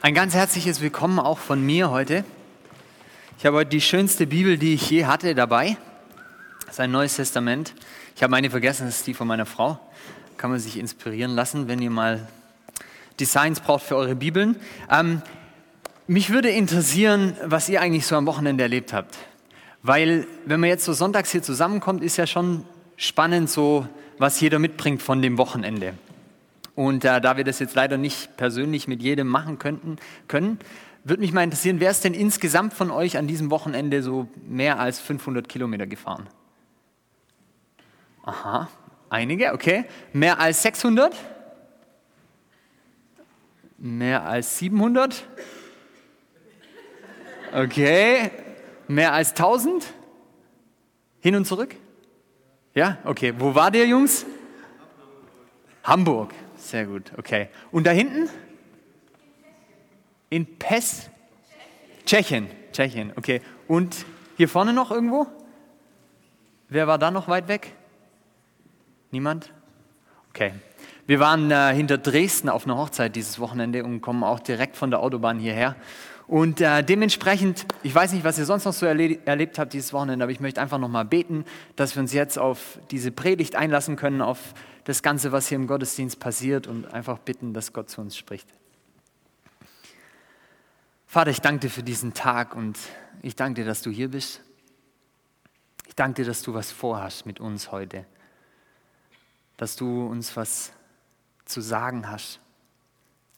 Ein ganz herzliches Willkommen auch von mir heute. Ich habe heute die schönste Bibel, die ich je hatte, dabei. Das ist ein neues Testament. Ich habe meine vergessen, das ist die von meiner Frau. Kann man sich inspirieren lassen, wenn ihr mal Designs braucht für eure Bibeln. Ähm, mich würde interessieren, was ihr eigentlich so am Wochenende erlebt habt. Weil, wenn man jetzt so sonntags hier zusammenkommt, ist ja schon spannend, so was jeder mitbringt von dem Wochenende. Und äh, da wir das jetzt leider nicht persönlich mit jedem machen könnten, können, würde mich mal interessieren, wer ist denn insgesamt von euch an diesem Wochenende so mehr als 500 Kilometer gefahren? Aha, einige, okay. Mehr als 600? Mehr als 700? Okay. Mehr als 1000? Hin und zurück? Ja, okay. Wo war der, Jungs? Hamburg. Sehr gut, okay. Und da hinten? In Pes? Tschechien. Tschechien, okay. Und hier vorne noch irgendwo? Wer war da noch weit weg? Niemand? Okay. Wir waren äh, hinter Dresden auf einer Hochzeit dieses Wochenende und kommen auch direkt von der Autobahn hierher. Und äh, dementsprechend, ich weiß nicht, was ihr sonst noch so erle erlebt habt dieses Wochenende, aber ich möchte einfach nochmal beten, dass wir uns jetzt auf diese Predigt einlassen können, auf das Ganze, was hier im Gottesdienst passiert und einfach bitten, dass Gott zu uns spricht. Vater, ich danke dir für diesen Tag und ich danke dir, dass du hier bist. Ich danke dir, dass du was vorhast mit uns heute, dass du uns was zu sagen hast,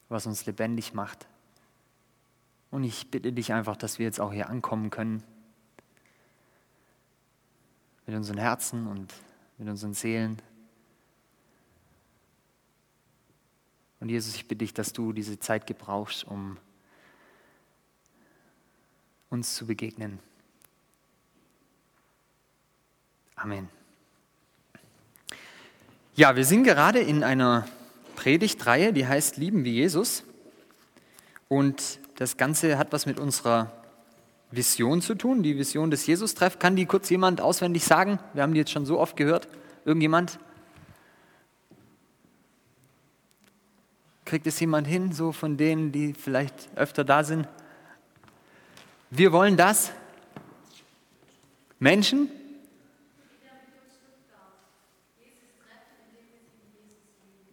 was uns lebendig macht. Und ich bitte dich einfach, dass wir jetzt auch hier ankommen können. Mit unseren Herzen und mit unseren Seelen. Und Jesus, ich bitte dich, dass du diese Zeit gebrauchst, um uns zu begegnen. Amen. Ja, wir sind gerade in einer Predigtreihe, die heißt Lieben wie Jesus. Und das Ganze hat was mit unserer Vision zu tun, die Vision des Jesus-Treff. Kann die kurz jemand auswendig sagen? Wir haben die jetzt schon so oft gehört. Irgendjemand? Kriegt es jemand hin, so von denen, die vielleicht öfter da sind? Wir wollen das. Menschen?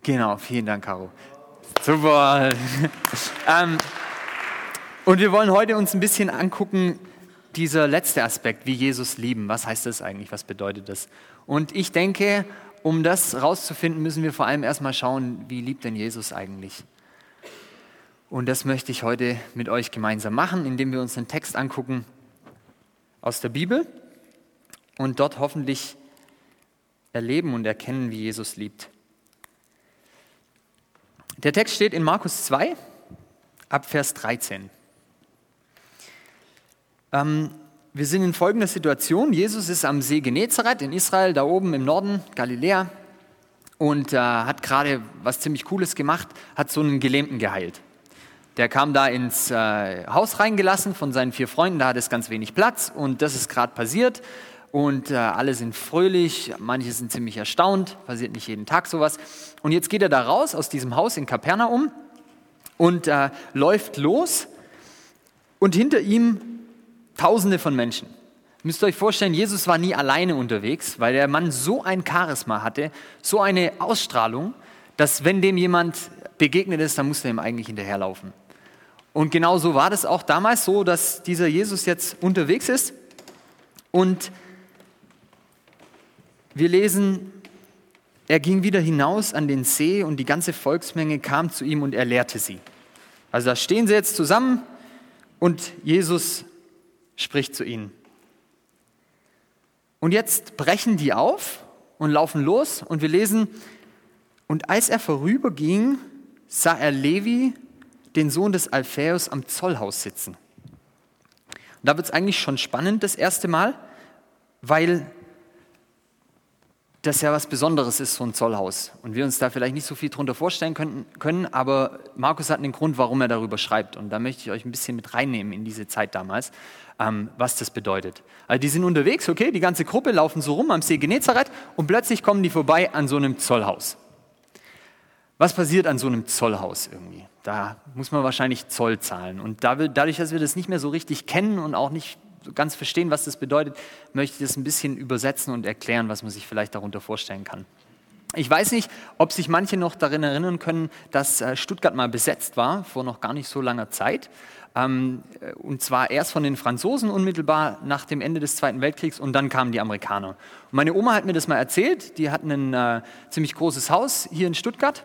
Genau, vielen Dank, Caro. Super. ähm, und wir wollen heute uns ein bisschen angucken, dieser letzte Aspekt, wie Jesus lieben. Was heißt das eigentlich? Was bedeutet das? Und ich denke, um das rauszufinden, müssen wir vor allem erstmal schauen, wie liebt denn Jesus eigentlich? Und das möchte ich heute mit euch gemeinsam machen, indem wir uns einen Text angucken aus der Bibel und dort hoffentlich erleben und erkennen, wie Jesus liebt. Der Text steht in Markus 2 ab Vers 13. Ähm, wir sind in folgender Situation. Jesus ist am See Genezareth in Israel, da oben im Norden, Galiläa, und äh, hat gerade was ziemlich Cooles gemacht, hat so einen Gelähmten geheilt. Der kam da ins äh, Haus reingelassen von seinen vier Freunden, da hat es ganz wenig Platz und das ist gerade passiert und äh, alle sind fröhlich, manche sind ziemlich erstaunt, passiert nicht jeden Tag sowas. Und jetzt geht er da raus aus diesem Haus in Kapernaum und äh, läuft los und hinter ihm Tausende von Menschen. Ihr müsst euch vorstellen, Jesus war nie alleine unterwegs, weil der Mann so ein Charisma hatte, so eine Ausstrahlung, dass wenn dem jemand begegnet ist, dann musste er ihm eigentlich hinterherlaufen. Und genau so war das auch damals so, dass dieser Jesus jetzt unterwegs ist. Und wir lesen, er ging wieder hinaus an den See und die ganze Volksmenge kam zu ihm und er lehrte sie. Also da stehen sie jetzt zusammen und Jesus spricht zu ihnen. Und jetzt brechen die auf und laufen los und wir lesen, und als er vorüberging, sah er Levi, den Sohn des Alphaeus, am Zollhaus sitzen. Und da wird es eigentlich schon spannend das erste Mal, weil das ja was Besonderes ist, so ein Zollhaus. Und wir uns da vielleicht nicht so viel drunter vorstellen können, können, aber Markus hat einen Grund, warum er darüber schreibt. Und da möchte ich euch ein bisschen mit reinnehmen in diese Zeit damals, ähm, was das bedeutet. Also die sind unterwegs, okay, die ganze Gruppe laufen so rum am See Genezareth und plötzlich kommen die vorbei an so einem Zollhaus. Was passiert an so einem Zollhaus irgendwie? Da muss man wahrscheinlich Zoll zahlen. Und dadurch, dass wir das nicht mehr so richtig kennen und auch nicht ganz verstehen, was das bedeutet, möchte ich das ein bisschen übersetzen und erklären, was man sich vielleicht darunter vorstellen kann. Ich weiß nicht, ob sich manche noch daran erinnern können, dass äh, Stuttgart mal besetzt war, vor noch gar nicht so langer Zeit. Ähm, äh, und zwar erst von den Franzosen unmittelbar nach dem Ende des Zweiten Weltkriegs und dann kamen die Amerikaner. Und meine Oma hat mir das mal erzählt, die hatten ein äh, ziemlich großes Haus hier in Stuttgart.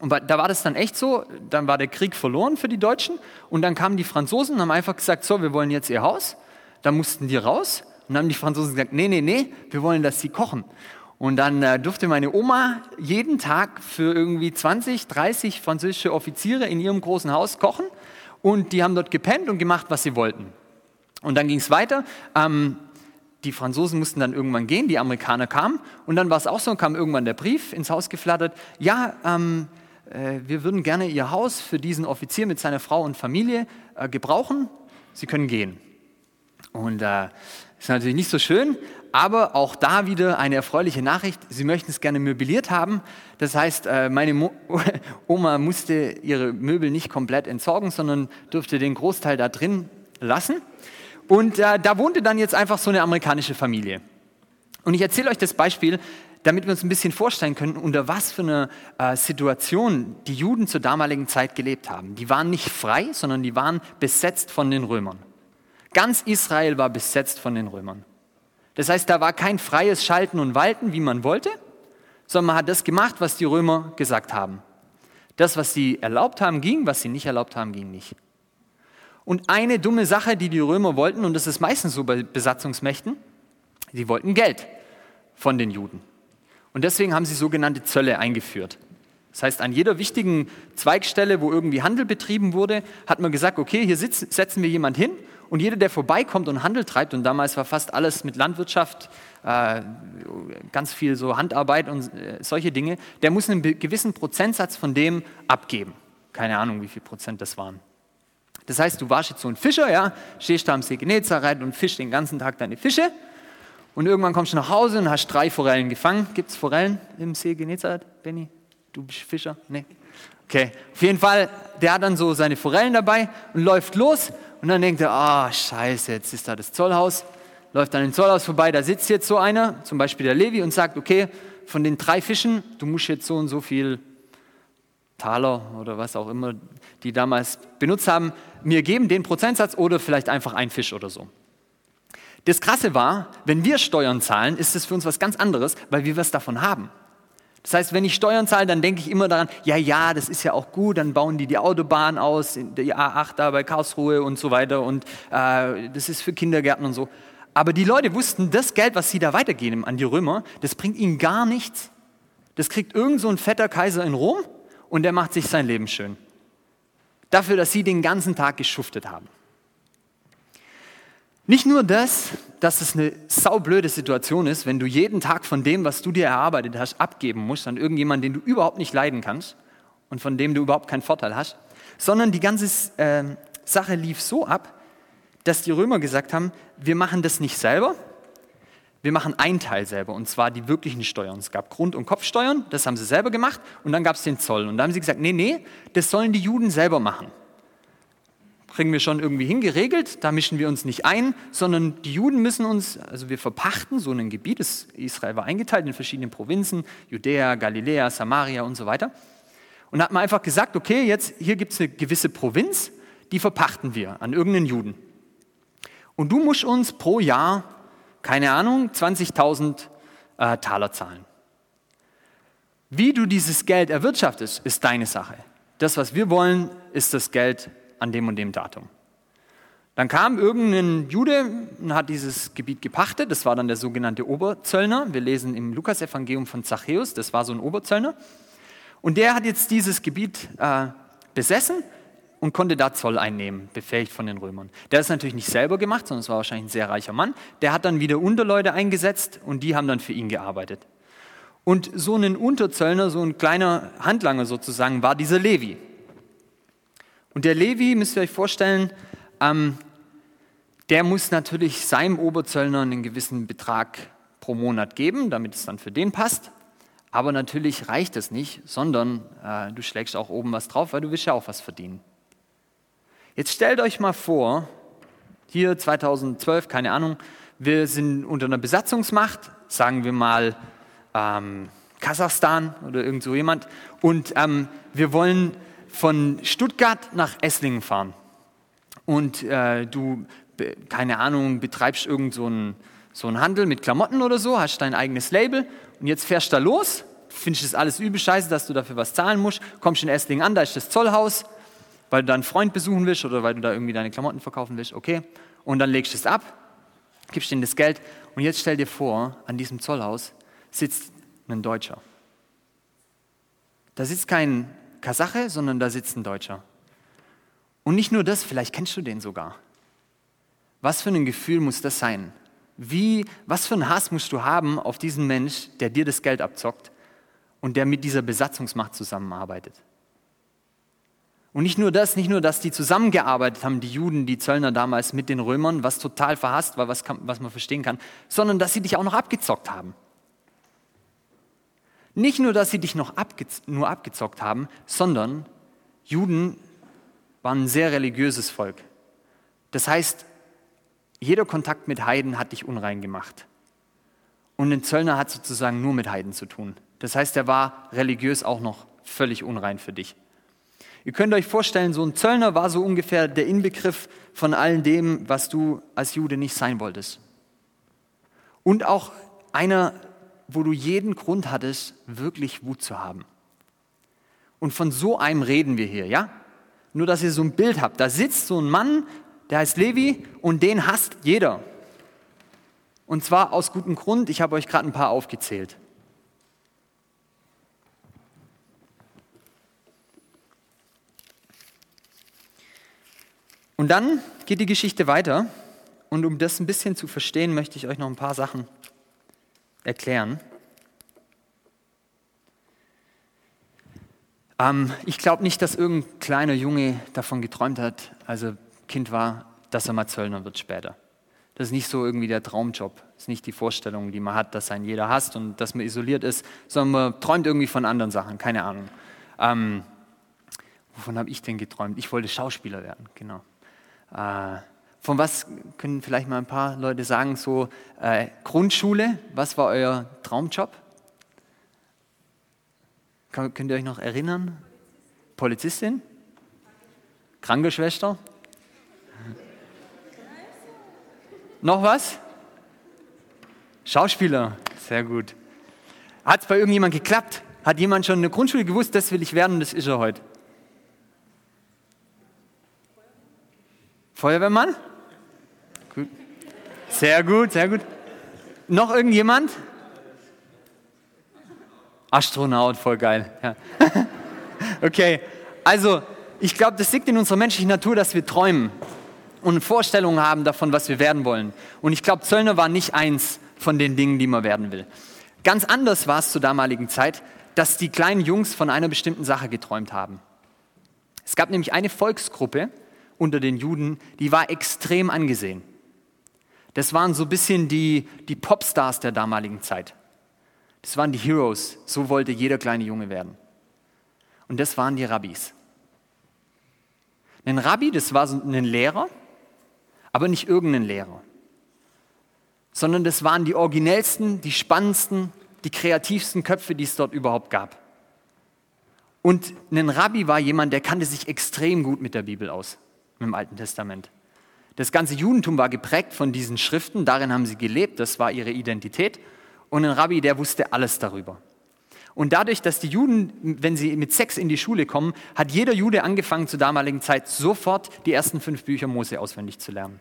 Und da war das dann echt so, dann war der Krieg verloren für die Deutschen und dann kamen die Franzosen und haben einfach gesagt, so, wir wollen jetzt ihr Haus. Da mussten die raus und dann haben die Franzosen gesagt, nee, nee, nee, wir wollen, dass sie kochen. Und dann äh, durfte meine Oma jeden Tag für irgendwie 20, 30 französische Offiziere in ihrem großen Haus kochen und die haben dort gepennt und gemacht, was sie wollten. Und dann ging es weiter. Ähm, die Franzosen mussten dann irgendwann gehen, die Amerikaner kamen und dann war es auch so, kam irgendwann der Brief ins Haus geflattert, ja, ähm, äh, wir würden gerne Ihr Haus für diesen Offizier mit seiner Frau und Familie äh, gebrauchen, Sie können gehen. Und äh, ist natürlich nicht so schön, aber auch da wieder eine erfreuliche Nachricht. Sie möchten es gerne möbliert haben. Das heißt, äh, meine Mo Oma musste ihre Möbel nicht komplett entsorgen, sondern durfte den Großteil da drin lassen. Und äh, da wohnte dann jetzt einfach so eine amerikanische Familie. Und ich erzähle euch das Beispiel, damit wir uns ein bisschen vorstellen können, unter was für einer äh, Situation die Juden zur damaligen Zeit gelebt haben. Die waren nicht frei, sondern die waren besetzt von den Römern. Ganz Israel war besetzt von den Römern. Das heißt, da war kein freies Schalten und Walten, wie man wollte, sondern man hat das gemacht, was die Römer gesagt haben. Das, was sie erlaubt haben, ging, was sie nicht erlaubt haben, ging nicht. Und eine dumme Sache, die die Römer wollten, und das ist meistens so bei Besatzungsmächten, sie wollten Geld von den Juden. Und deswegen haben sie sogenannte Zölle eingeführt. Das heißt, an jeder wichtigen Zweigstelle, wo irgendwie Handel betrieben wurde, hat man gesagt, okay, hier sitzen, setzen wir jemand hin und jeder, der vorbeikommt und Handel treibt, und damals war fast alles mit Landwirtschaft, äh, ganz viel so Handarbeit und äh, solche Dinge, der muss einen gewissen Prozentsatz von dem abgeben. Keine Ahnung, wie viel Prozent das waren. Das heißt, du warst jetzt so ein Fischer, ja, stehst da am See Genezareth und fischst den ganzen Tag deine Fische. Und irgendwann kommst du nach Hause und hast drei Forellen gefangen. Gibt es Forellen im See Genezareth, Benny? Du bist Fischer? Nee. Okay, auf jeden Fall, der hat dann so seine Forellen dabei und läuft los und dann denkt er, ah, oh, scheiße, jetzt ist da das Zollhaus. Läuft an dem Zollhaus vorbei, da sitzt jetzt so einer, zum Beispiel der Levi, und sagt, okay, von den drei Fischen, du musst jetzt so und so viel Taler oder was auch immer die damals benutzt haben, mir geben, den Prozentsatz oder vielleicht einfach ein Fisch oder so. Das Krasse war, wenn wir Steuern zahlen, ist es für uns was ganz anderes, weil wir was davon haben. Das heißt, wenn ich Steuern zahle, dann denke ich immer daran, ja, ja, das ist ja auch gut, dann bauen die die Autobahn aus, die A8 da bei Karlsruhe und so weiter und äh, das ist für Kindergärten und so. Aber die Leute wussten, das Geld, was sie da weitergeben an die Römer, das bringt ihnen gar nichts. Das kriegt irgend so ein fetter Kaiser in Rom und der macht sich sein Leben schön. Dafür, dass sie den ganzen Tag geschuftet haben. Nicht nur das, dass es eine saublöde Situation ist, wenn du jeden Tag von dem, was du dir erarbeitet hast, abgeben musst an irgendjemanden, den du überhaupt nicht leiden kannst und von dem du überhaupt keinen Vorteil hast, sondern die ganze äh, Sache lief so ab, dass die Römer gesagt haben, wir machen das nicht selber, wir machen einen Teil selber, und zwar die wirklichen Steuern. Es gab Grund- und Kopfsteuern, das haben sie selber gemacht, und dann gab es den Zoll. Und da haben sie gesagt, nee, nee, das sollen die Juden selber machen kriegen wir schon irgendwie hingeregelt, da mischen wir uns nicht ein, sondern die Juden müssen uns, also wir verpachten so ein Gebiet, Israel war eingeteilt in verschiedene Provinzen, Judäa, Galiläa, Samaria und so weiter. Und hat man einfach gesagt, okay, jetzt hier gibt es eine gewisse Provinz, die verpachten wir an irgendeinen Juden. Und du musst uns pro Jahr, keine Ahnung, 20.000 äh, Taler zahlen. Wie du dieses Geld erwirtschaftest, ist deine Sache. Das, was wir wollen, ist das Geld an dem und dem Datum. Dann kam irgendein Jude und hat dieses Gebiet gepachtet. Das war dann der sogenannte Oberzöllner. Wir lesen im Lukasevangelium von Zachäus, das war so ein Oberzöllner. Und der hat jetzt dieses Gebiet äh, besessen und konnte da Zoll einnehmen, befähigt von den Römern. Der es natürlich nicht selber gemacht, sondern es war wahrscheinlich ein sehr reicher Mann. Der hat dann wieder Unterleute eingesetzt und die haben dann für ihn gearbeitet. Und so ein Unterzöllner, so ein kleiner Handlanger sozusagen, war dieser Levi. Und der Levi, müsst ihr euch vorstellen, ähm, der muss natürlich seinem Oberzöllner einen gewissen Betrag pro Monat geben, damit es dann für den passt. Aber natürlich reicht es nicht, sondern äh, du schlägst auch oben was drauf, weil du willst ja auch was verdienen. Jetzt stellt euch mal vor, hier 2012, keine Ahnung, wir sind unter einer Besatzungsmacht, sagen wir mal ähm, Kasachstan oder irgend so jemand, und ähm, wir wollen von Stuttgart nach Esslingen fahren. Und äh, du, keine Ahnung, betreibst irgend so einen, so einen Handel mit Klamotten oder so, hast dein eigenes Label und jetzt fährst du da los, findest es alles übel scheiße, dass du dafür was zahlen musst, kommst in Esslingen an, da ist das Zollhaus, weil du da einen Freund besuchen willst oder weil du da irgendwie deine Klamotten verkaufen willst, okay. Und dann legst du es ab, gibst ihnen das Geld und jetzt stell dir vor, an diesem Zollhaus sitzt ein Deutscher. Da sitzt kein Kasache, sondern da sitzt ein Deutscher. Und nicht nur das, vielleicht kennst du den sogar. Was für ein Gefühl muss das sein? Wie, was für einen Hass musst du haben auf diesen Mensch, der dir das Geld abzockt und der mit dieser Besatzungsmacht zusammenarbeitet? Und nicht nur das, nicht nur, dass die zusammengearbeitet haben, die Juden, die Zöllner damals mit den Römern, was total verhasst war, was, kann, was man verstehen kann, sondern dass sie dich auch noch abgezockt haben. Nicht nur, dass sie dich noch abge nur abgezockt haben, sondern Juden waren ein sehr religiöses Volk. Das heißt, jeder Kontakt mit Heiden hat dich unrein gemacht. Und ein Zöllner hat sozusagen nur mit Heiden zu tun. Das heißt, er war religiös auch noch völlig unrein für dich. Ihr könnt euch vorstellen, so ein Zöllner war so ungefähr der Inbegriff von all dem, was du als Jude nicht sein wolltest. Und auch einer, wo du jeden Grund hattest, wirklich Wut zu haben. Und von so einem reden wir hier, ja? Nur, dass ihr so ein Bild habt. Da sitzt so ein Mann, der heißt Levi und den hasst jeder. Und zwar aus gutem Grund. Ich habe euch gerade ein paar aufgezählt. Und dann geht die Geschichte weiter. Und um das ein bisschen zu verstehen, möchte ich euch noch ein paar Sachen erklären. Ähm, ich glaube nicht, dass irgendein kleiner Junge davon geträumt hat, also Kind war, dass er mal Zöllner wird später. Das ist nicht so irgendwie der Traumjob. Das ist nicht die Vorstellung, die man hat, dass ein jeder hasst und dass man isoliert ist, sondern man träumt irgendwie von anderen Sachen, keine Ahnung. Ähm, wovon habe ich denn geträumt? Ich wollte Schauspieler werden, genau. Äh, von was können vielleicht mal ein paar Leute sagen, so äh, Grundschule, was war euer Traumjob? Kann, könnt ihr euch noch erinnern? Polizistin? Krankenschwester? Noch was? Schauspieler, sehr gut. Hat es bei irgendjemand geklappt? Hat jemand schon in der Grundschule gewusst, das will ich werden und das ist er heute? Feuerwehrmann? Sehr gut, sehr gut. Noch irgendjemand? Astronaut, voll geil. Ja. okay, also ich glaube, das liegt in unserer menschlichen Natur, dass wir träumen und Vorstellungen haben davon, was wir werden wollen. Und ich glaube, Zöllner war nicht eins von den Dingen, die man werden will. Ganz anders war es zur damaligen Zeit, dass die kleinen Jungs von einer bestimmten Sache geträumt haben. Es gab nämlich eine Volksgruppe, unter den Juden, die war extrem angesehen. Das waren so ein bisschen die, die Popstars der damaligen Zeit. Das waren die Heroes. So wollte jeder kleine Junge werden. Und das waren die Rabbis. Ein Rabbi, das war so ein Lehrer, aber nicht irgendein Lehrer, sondern das waren die originellsten, die spannendsten, die kreativsten Köpfe, die es dort überhaupt gab. Und ein Rabbi war jemand, der kannte sich extrem gut mit der Bibel aus im Alten Testament. Das ganze Judentum war geprägt von diesen Schriften, darin haben sie gelebt, das war ihre Identität. Und ein Rabbi, der wusste alles darüber. Und dadurch, dass die Juden, wenn sie mit Sex in die Schule kommen, hat jeder Jude angefangen zur damaligen Zeit sofort die ersten fünf Bücher Mose auswendig zu lernen.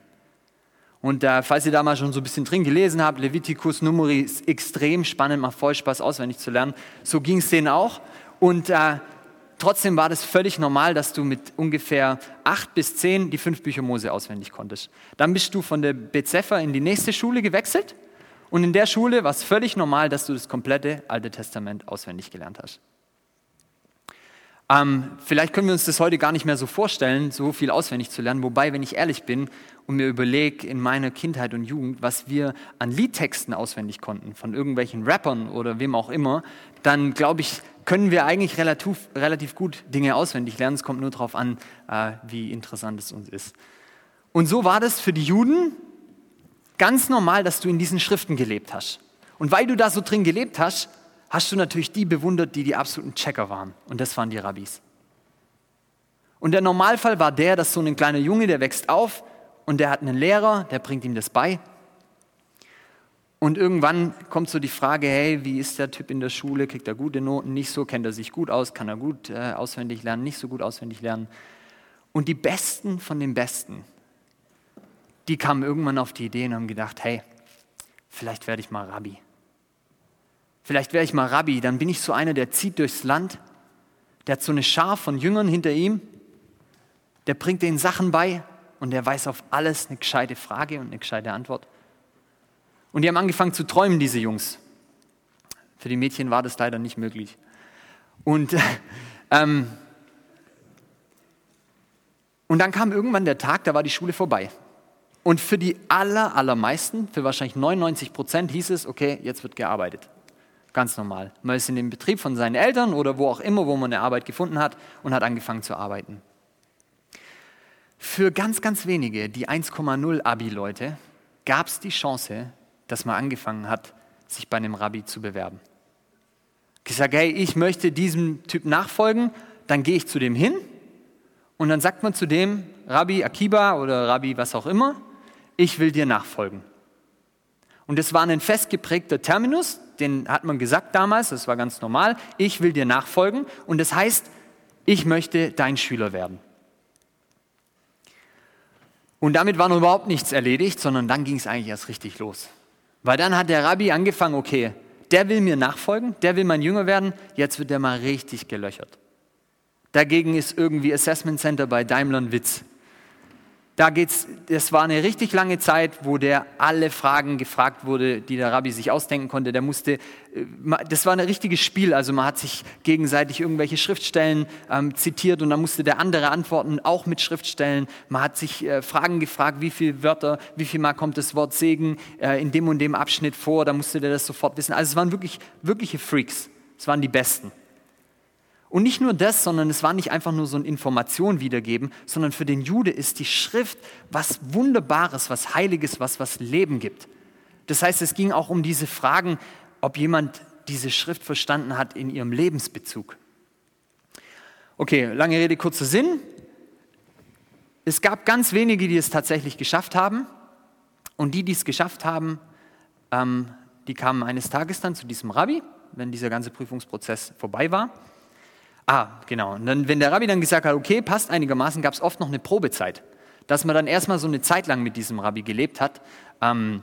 Und äh, falls ihr da mal schon so ein bisschen drin gelesen habt, Leviticus, Numeri ist extrem spannend, macht voll Spaß auswendig zu lernen. So ging es denen auch. Und äh, Trotzdem war das völlig normal, dass du mit ungefähr acht bis zehn die fünf Bücher Mose auswendig konntest. Dann bist du von der Bezepher in die nächste Schule gewechselt und in der Schule war es völlig normal, dass du das komplette Alte Testament auswendig gelernt hast. Ähm, vielleicht können wir uns das heute gar nicht mehr so vorstellen, so viel auswendig zu lernen. Wobei, wenn ich ehrlich bin und mir überlege in meiner Kindheit und Jugend, was wir an Liedtexten auswendig konnten, von irgendwelchen Rappern oder wem auch immer, dann glaube ich, können wir eigentlich relativ, relativ gut Dinge auswendig lernen. Es kommt nur darauf an, äh, wie interessant es uns ist. Und so war das für die Juden ganz normal, dass du in diesen Schriften gelebt hast. Und weil du da so drin gelebt hast, hast du natürlich die bewundert, die die absoluten Checker waren. Und das waren die Rabbis. Und der Normalfall war der, dass so ein kleiner Junge, der wächst auf und der hat einen Lehrer, der bringt ihm das bei. Und irgendwann kommt so die Frage, hey, wie ist der Typ in der Schule? Kriegt er gute Noten? Nicht so? Kennt er sich gut aus? Kann er gut äh, auswendig lernen? Nicht so gut auswendig lernen? Und die Besten von den Besten, die kamen irgendwann auf die Idee und haben gedacht, hey, vielleicht werde ich mal Rabbi. Vielleicht wäre ich mal Rabbi, dann bin ich so einer, der zieht durchs Land, der hat so eine Schar von Jüngern hinter ihm, der bringt denen Sachen bei und der weiß auf alles eine gescheite Frage und eine gescheite Antwort. Und die haben angefangen zu träumen, diese Jungs. Für die Mädchen war das leider nicht möglich. Und, ähm, und dann kam irgendwann der Tag, da war die Schule vorbei. Und für die aller, allermeisten, für wahrscheinlich 99 Prozent, hieß es, okay, jetzt wird gearbeitet. Ganz normal. Man ist in dem Betrieb von seinen Eltern oder wo auch immer, wo man eine Arbeit gefunden hat und hat angefangen zu arbeiten. Für ganz, ganz wenige, die 1,0 Abi-Leute, gab es die Chance, dass man angefangen hat, sich bei einem Rabbi zu bewerben. Ich sage, hey, ich möchte diesem Typ nachfolgen, dann gehe ich zu dem hin und dann sagt man zu dem, Rabbi Akiba oder Rabbi was auch immer, ich will dir nachfolgen. Und es war ein festgeprägter Terminus, den hat man gesagt damals, das war ganz normal, ich will dir nachfolgen und das heißt, ich möchte dein Schüler werden. Und damit war noch überhaupt nichts erledigt, sondern dann ging es eigentlich erst richtig los. Weil dann hat der Rabbi angefangen, okay, der will mir nachfolgen, der will mein Jünger werden, jetzt wird der mal richtig gelöchert. Dagegen ist irgendwie Assessment Center bei Daimler ein Witz. Da geht's, das war eine richtig lange Zeit, wo der alle Fragen gefragt wurde, die der Rabbi sich ausdenken konnte. Der musste, äh, das war ein richtiges Spiel. Also man hat sich gegenseitig irgendwelche Schriftstellen ähm, zitiert und dann musste der andere antworten, auch mit Schriftstellen. Man hat sich äh, Fragen gefragt, wie viele Wörter, wie viel Mal kommt das Wort Segen äh, in dem und dem Abschnitt vor. Da musste der das sofort wissen. Also es waren wirklich wirkliche Freaks. Es waren die Besten. Und nicht nur das, sondern es war nicht einfach nur so eine Information wiedergeben, sondern für den Jude ist die Schrift was Wunderbares, was Heiliges, was was Leben gibt. Das heißt, es ging auch um diese Fragen, ob jemand diese Schrift verstanden hat in ihrem Lebensbezug. Okay, lange Rede, kurzer Sinn. Es gab ganz wenige, die es tatsächlich geschafft haben. Und die, die es geschafft haben, ähm, die kamen eines Tages dann zu diesem Rabbi, wenn dieser ganze Prüfungsprozess vorbei war. Ah, genau. Und dann, wenn der Rabbi dann gesagt hat, okay, passt einigermaßen, gab es oft noch eine Probezeit. Dass man dann erstmal so eine Zeit lang mit diesem Rabbi gelebt hat. Ähm,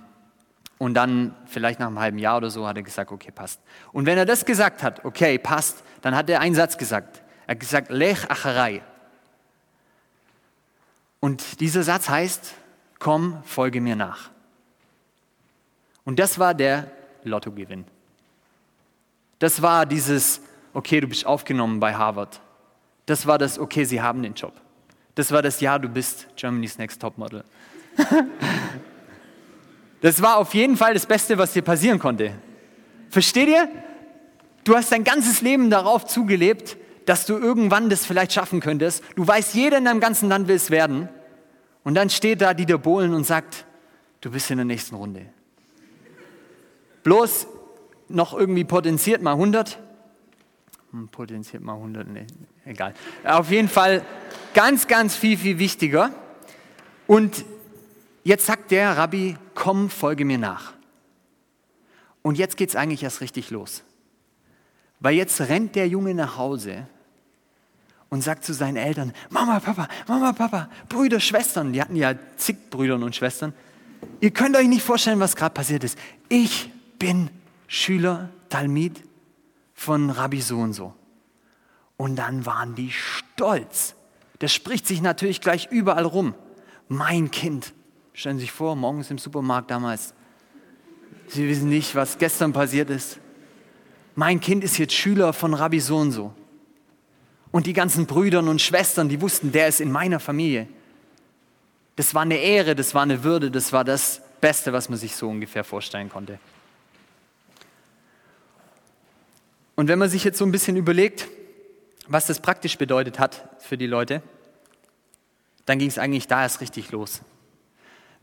und dann vielleicht nach einem halben Jahr oder so hat er gesagt, okay, passt. Und wenn er das gesagt hat, okay, passt, dann hat er einen Satz gesagt. Er hat gesagt, Lech Acharai. Und dieser Satz heißt, komm, folge mir nach. Und das war der Lottogewinn. Das war dieses, okay, du bist aufgenommen bei Harvard. Das war das, okay, sie haben den Job. Das war das, ja, du bist Germany's Next Topmodel. das war auf jeden Fall das Beste, was dir passieren konnte. Versteht ihr? Du hast dein ganzes Leben darauf zugelebt, dass du irgendwann das vielleicht schaffen könntest. Du weißt, jeder in deinem ganzen Land will es werden. Und dann steht da Dieter Bohlen und sagt, du bist in der nächsten Runde. Bloß noch irgendwie potenziert mal 100 hm, potenziert mal 100, nee, egal. Auf jeden Fall ganz, ganz viel, viel wichtiger. Und jetzt sagt der Rabbi, komm, folge mir nach. Und jetzt geht es eigentlich erst richtig los. Weil jetzt rennt der Junge nach Hause und sagt zu seinen Eltern, Mama, Papa, Mama, Papa, Brüder, Schwestern, die hatten ja zig Brüder und Schwestern, ihr könnt euch nicht vorstellen, was gerade passiert ist. Ich bin Schüler, Talmid von Rabbi so und so. Und dann waren die stolz. Das spricht sich natürlich gleich überall rum. Mein Kind. Stellen Sie sich vor, morgens im Supermarkt damals. Sie wissen nicht, was gestern passiert ist. Mein Kind ist jetzt Schüler von Rabbi so und so. Und die ganzen Brüder und Schwestern, die wussten, der ist in meiner Familie. Das war eine Ehre, das war eine Würde, das war das Beste, was man sich so ungefähr vorstellen konnte. Und wenn man sich jetzt so ein bisschen überlegt, was das praktisch bedeutet hat für die Leute, dann ging es eigentlich da erst richtig los.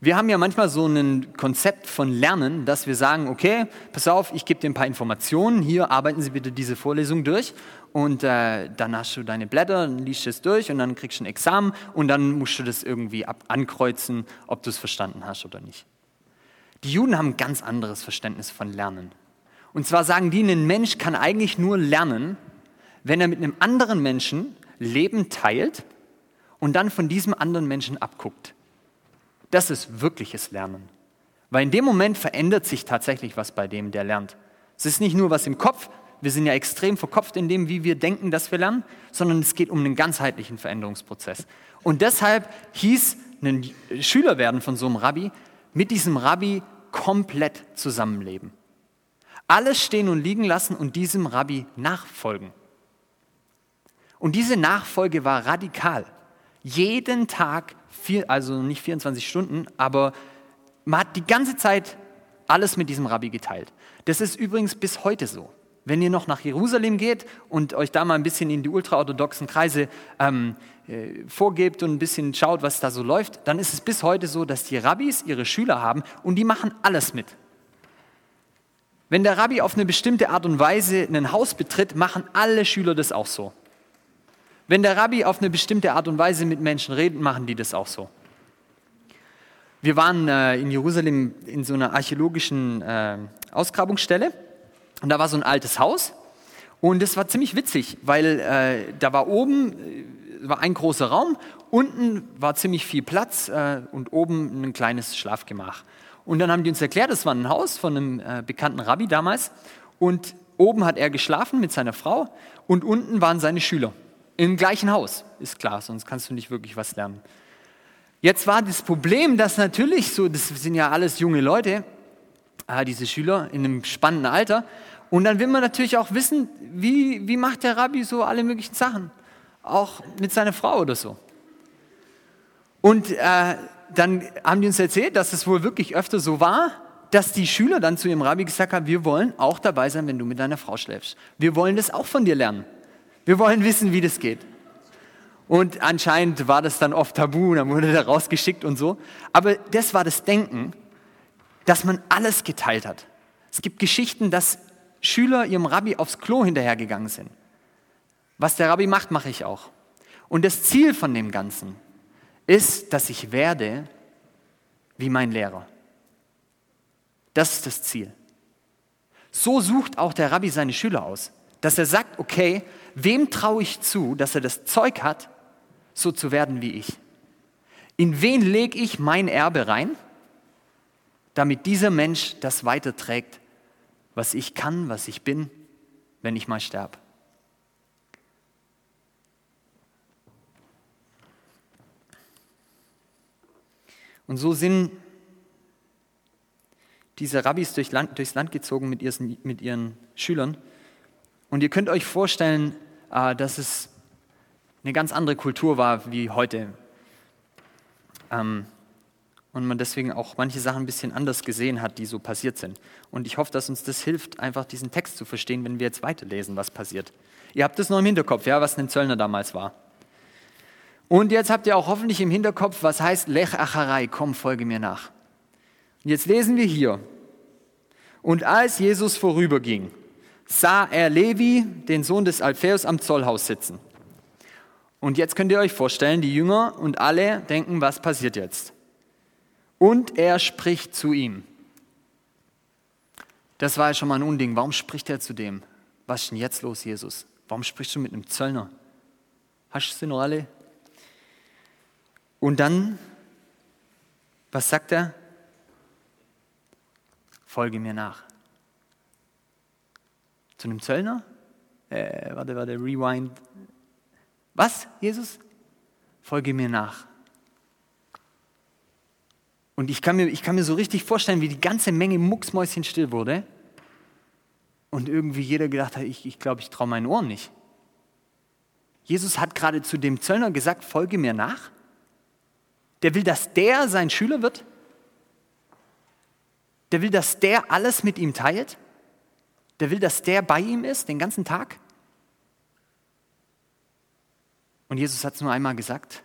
Wir haben ja manchmal so ein Konzept von Lernen, dass wir sagen, okay, pass auf, ich gebe dir ein paar Informationen, hier arbeiten Sie bitte diese Vorlesung durch und äh, dann hast du deine Blätter, liest es durch und dann kriegst du ein Examen und dann musst du das irgendwie ab ankreuzen, ob du es verstanden hast oder nicht. Die Juden haben ein ganz anderes Verständnis von Lernen. Und zwar sagen die, ein Mensch kann eigentlich nur lernen, wenn er mit einem anderen Menschen Leben teilt und dann von diesem anderen Menschen abguckt. Das ist wirkliches Lernen. Weil in dem Moment verändert sich tatsächlich was bei dem, der lernt. Es ist nicht nur was im Kopf, wir sind ja extrem verkopft in dem, wie wir denken, dass wir lernen, sondern es geht um einen ganzheitlichen Veränderungsprozess. Und deshalb hieß ein Schüler werden von so einem Rabbi, mit diesem Rabbi komplett zusammenleben. Alles stehen und liegen lassen und diesem Rabbi nachfolgen. Und diese Nachfolge war radikal. Jeden Tag vier, also nicht 24 Stunden, aber man hat die ganze Zeit alles mit diesem Rabbi geteilt. Das ist übrigens bis heute so. Wenn ihr noch nach Jerusalem geht und euch da mal ein bisschen in die ultraorthodoxen Kreise ähm, äh, vorgebt und ein bisschen schaut, was da so läuft, dann ist es bis heute so, dass die Rabbis ihre Schüler haben und die machen alles mit. Wenn der Rabbi auf eine bestimmte Art und Weise ein Haus betritt, machen alle Schüler das auch so. Wenn der Rabbi auf eine bestimmte Art und Weise mit Menschen redet, machen die das auch so. Wir waren äh, in Jerusalem in so einer archäologischen äh, Ausgrabungsstelle und da war so ein altes Haus und das war ziemlich witzig, weil äh, da war oben äh, war ein großer Raum, unten war ziemlich viel Platz äh, und oben ein kleines Schlafgemach. Und dann haben die uns erklärt, das war ein Haus von einem äh, bekannten Rabbi damals und oben hat er geschlafen mit seiner Frau und unten waren seine Schüler. Im gleichen Haus, ist klar, sonst kannst du nicht wirklich was lernen. Jetzt war das Problem, dass natürlich so, das sind ja alles junge Leute, äh, diese Schüler in einem spannenden Alter. Und dann will man natürlich auch wissen, wie, wie macht der Rabbi so alle möglichen Sachen, auch mit seiner Frau oder so. Und äh, dann haben die uns erzählt, dass es wohl wirklich öfter so war, dass die Schüler dann zu ihrem Rabbi gesagt haben, wir wollen auch dabei sein, wenn du mit deiner Frau schläfst. Wir wollen das auch von dir lernen. Wir wollen wissen, wie das geht. Und anscheinend war das dann oft tabu, dann wurde der rausgeschickt und so. Aber das war das Denken, dass man alles geteilt hat. Es gibt Geschichten, dass Schüler ihrem Rabbi aufs Klo hinterhergegangen sind. Was der Rabbi macht, mache ich auch. Und das Ziel von dem Ganzen ist, dass ich werde wie mein Lehrer. Das ist das Ziel. So sucht auch der Rabbi seine Schüler aus, dass er sagt, okay, wem traue ich zu, dass er das Zeug hat, so zu werden wie ich? In wen lege ich mein Erbe rein, damit dieser Mensch das weiterträgt, was ich kann, was ich bin, wenn ich mal sterbe? Und so sind diese Rabbis durch Land, durchs Land gezogen mit ihren, mit ihren Schülern und ihr könnt euch vorstellen, äh, dass es eine ganz andere Kultur war wie heute. Ähm, und man deswegen auch manche Sachen ein bisschen anders gesehen hat, die so passiert sind. Und ich hoffe, dass uns das hilft, einfach diesen Text zu verstehen, wenn wir jetzt weiterlesen, was passiert. Ihr habt es noch im Hinterkopf, ja, was ein Zöllner damals war. Und jetzt habt ihr auch hoffentlich im Hinterkopf, was heißt Lech Acharai, komm, folge mir nach. Und jetzt lesen wir hier. Und als Jesus vorüberging, sah er Levi, den Sohn des Alpheus, am Zollhaus sitzen. Und jetzt könnt ihr euch vorstellen, die Jünger und alle denken, was passiert jetzt? Und er spricht zu ihm. Das war ja schon mal ein Unding. Warum spricht er zu dem? Was ist denn jetzt los, Jesus? Warum sprichst du mit einem Zöllner? Hast du sie noch alle? Und dann, was sagt er? Folge mir nach. Zu einem Zöllner? Äh, warte, warte, rewind. Was, Jesus? Folge mir nach. Und ich kann, mir, ich kann mir so richtig vorstellen, wie die ganze Menge Mucksmäuschen still wurde und irgendwie jeder gedacht hat, ich, ich glaube, ich traue meinen Ohren nicht. Jesus hat gerade zu dem Zöllner gesagt, folge mir nach. Der will, dass der sein Schüler wird. Der will, dass der alles mit ihm teilt. Der will, dass der bei ihm ist den ganzen Tag. Und Jesus hat es nur einmal gesagt.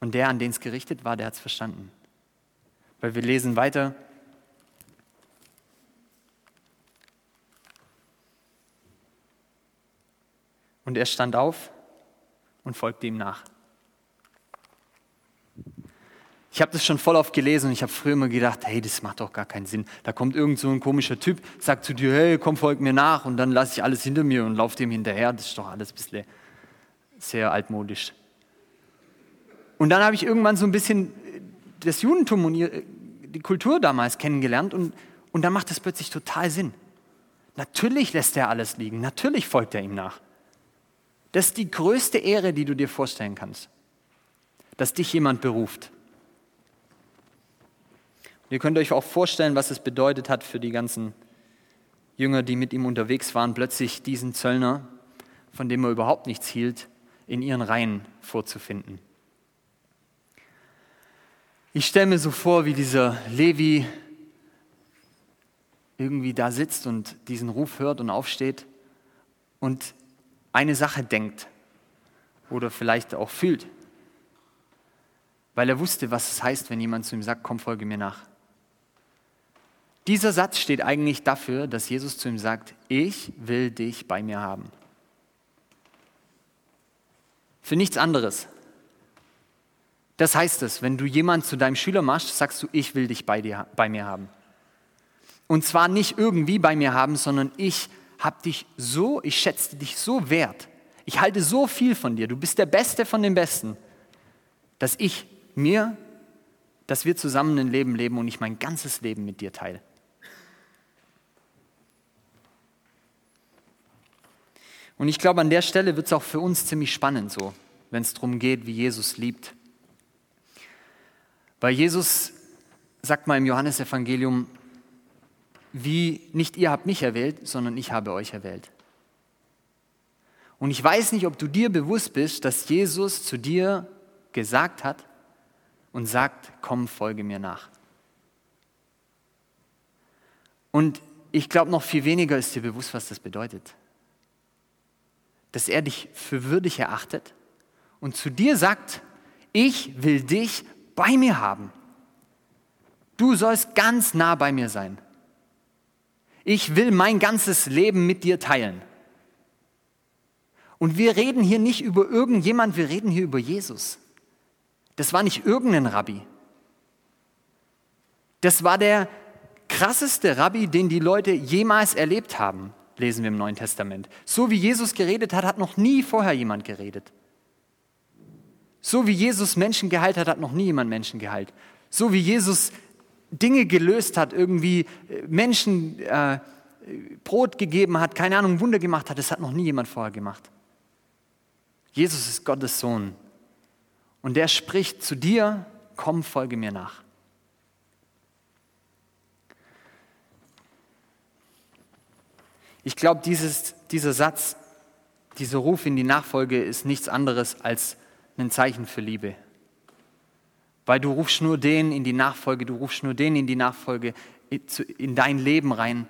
Und der, an den es gerichtet war, der hat es verstanden. Weil wir lesen weiter. Und er stand auf und folgte ihm nach. Ich habe das schon voll oft gelesen und ich habe früher immer gedacht, hey, das macht doch gar keinen Sinn. Da kommt irgend so ein komischer Typ, sagt zu dir, hey, komm, folg mir nach und dann lasse ich alles hinter mir und laufe dem hinterher. Das ist doch alles ein bisschen sehr altmodisch. Und dann habe ich irgendwann so ein bisschen das Judentum und die Kultur damals kennengelernt und, und dann macht das plötzlich total Sinn. Natürlich lässt er alles liegen, natürlich folgt er ihm nach. Das ist die größte Ehre, die du dir vorstellen kannst, dass dich jemand beruft. Ihr könnt euch auch vorstellen, was es bedeutet hat für die ganzen Jünger, die mit ihm unterwegs waren, plötzlich diesen Zöllner, von dem er überhaupt nichts hielt, in ihren Reihen vorzufinden. Ich stelle mir so vor, wie dieser Levi irgendwie da sitzt und diesen Ruf hört und aufsteht und eine Sache denkt oder vielleicht auch fühlt, weil er wusste, was es heißt, wenn jemand zu ihm sagt, komm, folge mir nach. Dieser Satz steht eigentlich dafür, dass Jesus zu ihm sagt, ich will dich bei mir haben. Für nichts anderes. Das heißt es, wenn du jemand zu deinem Schüler machst, sagst du, ich will dich bei, dir, bei mir haben. Und zwar nicht irgendwie bei mir haben, sondern ich habe dich so, ich schätze dich so wert. Ich halte so viel von dir. Du bist der Beste von den Besten, dass ich mir, dass wir zusammen ein Leben leben und ich mein ganzes Leben mit dir teile. Und ich glaube, an der Stelle wird es auch für uns ziemlich spannend so, wenn es darum geht, wie Jesus liebt. Weil Jesus sagt mal im Johannesevangelium, wie nicht ihr habt mich erwählt, sondern ich habe euch erwählt. Und ich weiß nicht, ob du dir bewusst bist, dass Jesus zu dir gesagt hat und sagt, komm, folge mir nach. Und ich glaube, noch viel weniger ist dir bewusst, was das bedeutet dass er dich für würdig erachtet und zu dir sagt, ich will dich bei mir haben. Du sollst ganz nah bei mir sein. Ich will mein ganzes Leben mit dir teilen. Und wir reden hier nicht über irgendjemand, wir reden hier über Jesus. Das war nicht irgendein Rabbi. Das war der krasseste Rabbi, den die Leute jemals erlebt haben lesen wir im Neuen Testament. So wie Jesus geredet hat, hat noch nie vorher jemand geredet. So wie Jesus Menschen geheilt hat, hat noch nie jemand Menschen geheilt. So wie Jesus Dinge gelöst hat, irgendwie äh, Menschen äh, Brot gegeben hat, keine Ahnung, Wunder gemacht hat, das hat noch nie jemand vorher gemacht. Jesus ist Gottes Sohn. Und der spricht zu dir, komm, folge mir nach. Ich glaube, dieser Satz, dieser Ruf in die Nachfolge ist nichts anderes als ein Zeichen für Liebe. Weil du rufst nur den in die Nachfolge, du rufst nur den in die Nachfolge, in dein Leben rein,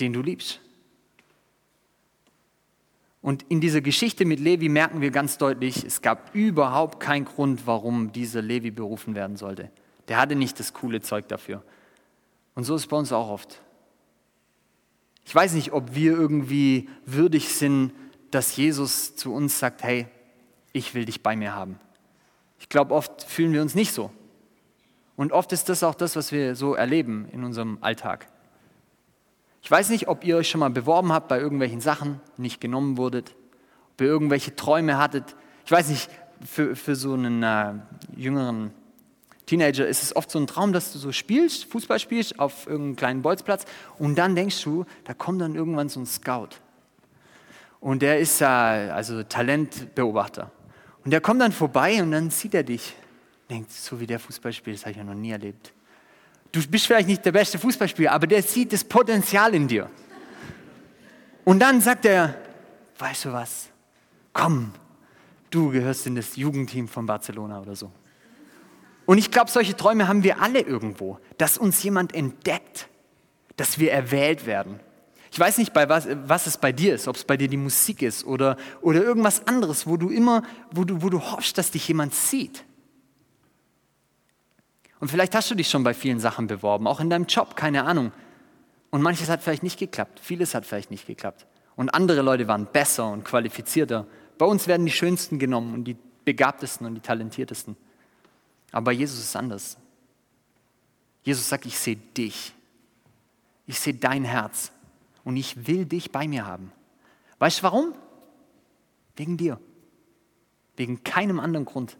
den du liebst. Und in dieser Geschichte mit Levi merken wir ganz deutlich, es gab überhaupt keinen Grund, warum dieser Levi berufen werden sollte. Der hatte nicht das coole Zeug dafür. Und so ist es bei uns auch oft. Ich weiß nicht, ob wir irgendwie würdig sind, dass Jesus zu uns sagt, hey, ich will dich bei mir haben. Ich glaube, oft fühlen wir uns nicht so. Und oft ist das auch das, was wir so erleben in unserem Alltag. Ich weiß nicht, ob ihr euch schon mal beworben habt bei irgendwelchen Sachen, nicht genommen wurdet, ob ihr irgendwelche Träume hattet. Ich weiß nicht, für, für so einen äh, jüngeren Teenager ist es oft so ein Traum, dass du so spielst, Fußball spielst auf irgendeinem kleinen Bolzplatz und dann denkst du, da kommt dann irgendwann so ein Scout. Und der ist äh, also Talentbeobachter. Und der kommt dann vorbei und dann sieht er dich. Denkt, so wie der Fußball spielt, das habe ich ja noch nie erlebt. Du bist vielleicht nicht der beste Fußballspieler, aber der sieht das Potenzial in dir. Und dann sagt er, weißt du was, komm, du gehörst in das Jugendteam von Barcelona oder so. Und ich glaube, solche Träume haben wir alle irgendwo, dass uns jemand entdeckt, dass wir erwählt werden. Ich weiß nicht, bei was, was es bei dir ist, ob es bei dir die Musik ist oder, oder irgendwas anderes, wo du immer, wo du, wo du hoffst, dass dich jemand sieht. Und vielleicht hast du dich schon bei vielen Sachen beworben, auch in deinem Job, keine Ahnung. Und manches hat vielleicht nicht geklappt, vieles hat vielleicht nicht geklappt. Und andere Leute waren besser und qualifizierter. Bei uns werden die Schönsten genommen und die Begabtesten und die Talentiertesten. Aber bei Jesus ist anders. Jesus sagt, ich sehe dich. Ich sehe dein Herz und ich will dich bei mir haben. Weißt du warum? Wegen dir. Wegen keinem anderen Grund.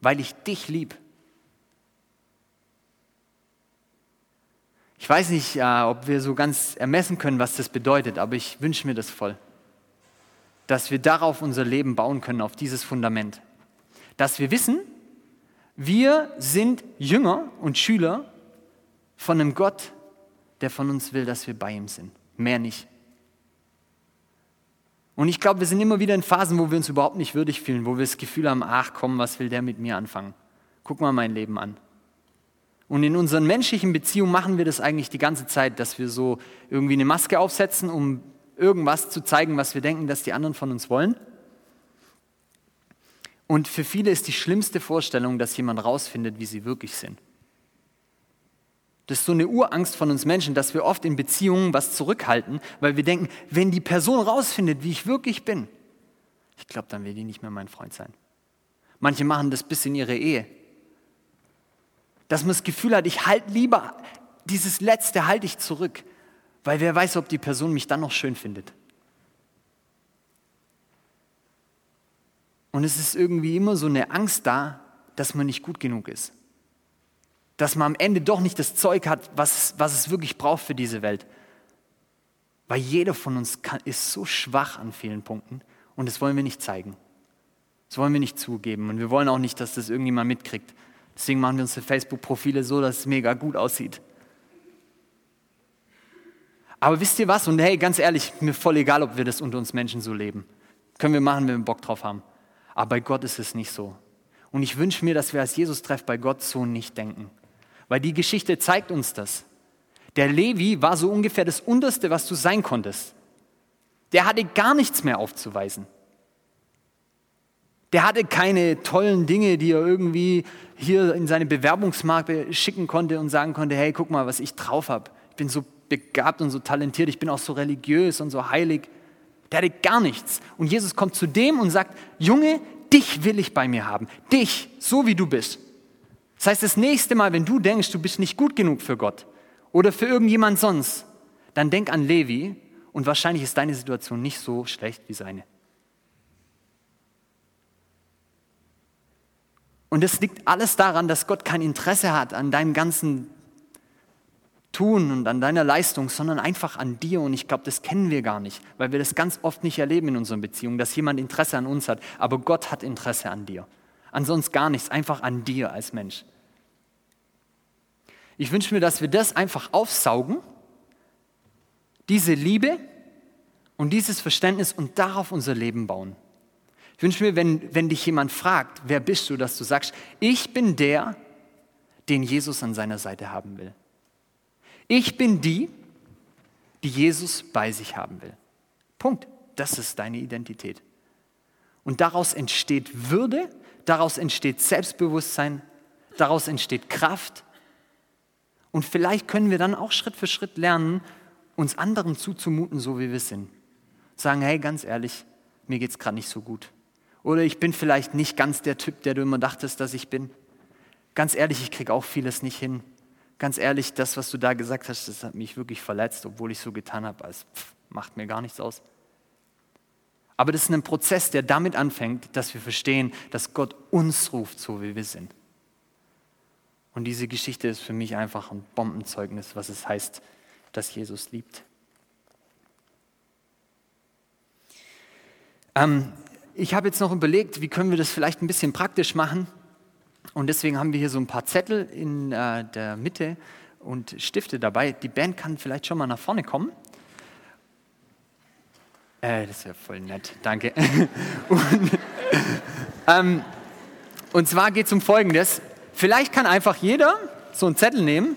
Weil ich dich lieb. Ich weiß nicht, äh, ob wir so ganz ermessen können, was das bedeutet, aber ich wünsche mir das voll. Dass wir darauf unser Leben bauen können, auf dieses Fundament. Dass wir wissen, wir sind Jünger und Schüler von einem Gott, der von uns will, dass wir bei ihm sind. Mehr nicht. Und ich glaube, wir sind immer wieder in Phasen, wo wir uns überhaupt nicht würdig fühlen, wo wir das Gefühl haben, ach komm, was will der mit mir anfangen? Guck mal mein Leben an. Und in unseren menschlichen Beziehungen machen wir das eigentlich die ganze Zeit, dass wir so irgendwie eine Maske aufsetzen, um irgendwas zu zeigen, was wir denken, dass die anderen von uns wollen. Und für viele ist die schlimmste Vorstellung, dass jemand rausfindet, wie sie wirklich sind. Das ist so eine Urangst von uns Menschen, dass wir oft in Beziehungen was zurückhalten, weil wir denken, wenn die Person rausfindet, wie ich wirklich bin, ich glaube, dann will die nicht mehr mein Freund sein. Manche machen das bis in ihre Ehe. Dass man das Gefühl hat, ich halte lieber, dieses Letzte halte ich zurück, weil wer weiß, ob die Person mich dann noch schön findet. Und es ist irgendwie immer so eine Angst da, dass man nicht gut genug ist. Dass man am Ende doch nicht das Zeug hat, was, was es wirklich braucht für diese Welt. Weil jeder von uns kann, ist so schwach an vielen Punkten und das wollen wir nicht zeigen. Das wollen wir nicht zugeben und wir wollen auch nicht, dass das irgendjemand mitkriegt. Deswegen machen wir unsere Facebook-Profile so, dass es mega gut aussieht. Aber wisst ihr was? Und hey, ganz ehrlich, mir voll egal, ob wir das unter uns Menschen so leben. Können wir machen, wenn wir Bock drauf haben. Aber bei Gott ist es nicht so. Und ich wünsche mir, dass wir als Jesus-Treff bei Gott so nicht denken. Weil die Geschichte zeigt uns das. Der Levi war so ungefähr das Unterste, was du sein konntest. Der hatte gar nichts mehr aufzuweisen. Der hatte keine tollen Dinge, die er irgendwie hier in seine Bewerbungsmarke schicken konnte und sagen konnte, hey, guck mal, was ich drauf habe. Ich bin so begabt und so talentiert, ich bin auch so religiös und so heilig. Der hatte gar nichts. Und Jesus kommt zu dem und sagt, Junge, dich will ich bei mir haben. Dich, so wie du bist. Das heißt, das nächste Mal, wenn du denkst, du bist nicht gut genug für Gott oder für irgendjemand sonst, dann denk an Levi und wahrscheinlich ist deine Situation nicht so schlecht wie seine. Und es liegt alles daran, dass Gott kein Interesse hat an deinem ganzen Tun und an deiner Leistung, sondern einfach an dir. Und ich glaube, das kennen wir gar nicht, weil wir das ganz oft nicht erleben in unseren Beziehungen, dass jemand Interesse an uns hat. Aber Gott hat Interesse an dir. Ansonsten gar nichts, einfach an dir als Mensch. Ich wünsche mir, dass wir das einfach aufsaugen, diese Liebe und dieses Verständnis und darauf unser Leben bauen. Ich wünsche mir, wenn, wenn dich jemand fragt, wer bist du, dass du sagst, ich bin der, den Jesus an seiner Seite haben will. Ich bin die, die Jesus bei sich haben will. Punkt. Das ist deine Identität. Und daraus entsteht Würde, daraus entsteht Selbstbewusstsein, daraus entsteht Kraft. Und vielleicht können wir dann auch Schritt für Schritt lernen, uns anderen zuzumuten, so wie wir sind. Sagen, hey, ganz ehrlich, mir geht es gerade nicht so gut. Oder ich bin vielleicht nicht ganz der Typ, der du immer dachtest, dass ich bin. Ganz ehrlich, ich kriege auch vieles nicht hin ganz ehrlich, das, was du da gesagt hast, das hat mich wirklich verletzt, obwohl ich so getan habe, als pff, macht mir gar nichts aus. Aber das ist ein Prozess, der damit anfängt, dass wir verstehen, dass Gott uns ruft, so wie wir sind. Und diese Geschichte ist für mich einfach ein Bombenzeugnis, was es heißt, dass Jesus liebt. Ähm, ich habe jetzt noch überlegt, wie können wir das vielleicht ein bisschen praktisch machen. Und deswegen haben wir hier so ein paar Zettel in äh, der Mitte und Stifte dabei. Die Band kann vielleicht schon mal nach vorne kommen. Äh, das wäre voll nett, danke. und, ähm, und zwar geht es um Folgendes. Vielleicht kann einfach jeder so einen Zettel nehmen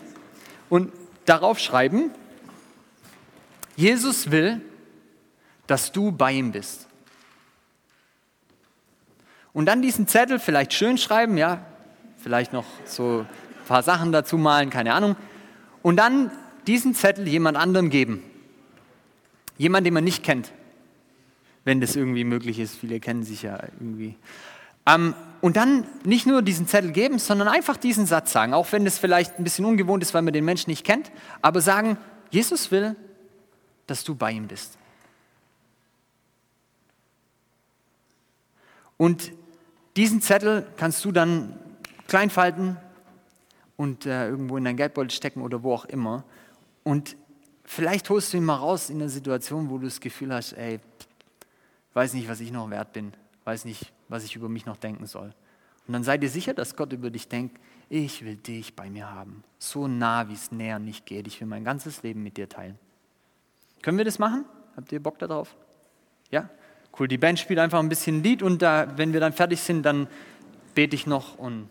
und darauf schreiben, Jesus will, dass du bei ihm bist. Und dann diesen Zettel vielleicht schön schreiben, ja, vielleicht noch so ein paar Sachen dazu malen, keine Ahnung. Und dann diesen Zettel jemand anderem geben. Jemand, den man nicht kennt. Wenn das irgendwie möglich ist. Viele kennen sich ja irgendwie. Ähm, und dann nicht nur diesen Zettel geben, sondern einfach diesen Satz sagen. Auch wenn das vielleicht ein bisschen ungewohnt ist, weil man den Menschen nicht kennt. Aber sagen, Jesus will, dass du bei ihm bist. Und diesen Zettel kannst du dann kleinfalten und äh, irgendwo in dein Geldbeutel stecken oder wo auch immer. Und vielleicht holst du ihn mal raus in einer Situation, wo du das Gefühl hast, ey, weiß nicht, was ich noch wert bin, weiß nicht, was ich über mich noch denken soll. Und dann sei dir sicher, dass Gott über dich denkt, ich will dich bei mir haben. So nah, wie es näher nicht geht. Ich will mein ganzes Leben mit dir teilen. Können wir das machen? Habt ihr Bock darauf? Ja? Cool, die Band spielt einfach ein bisschen Lied und da, wenn wir dann fertig sind, dann bete ich noch und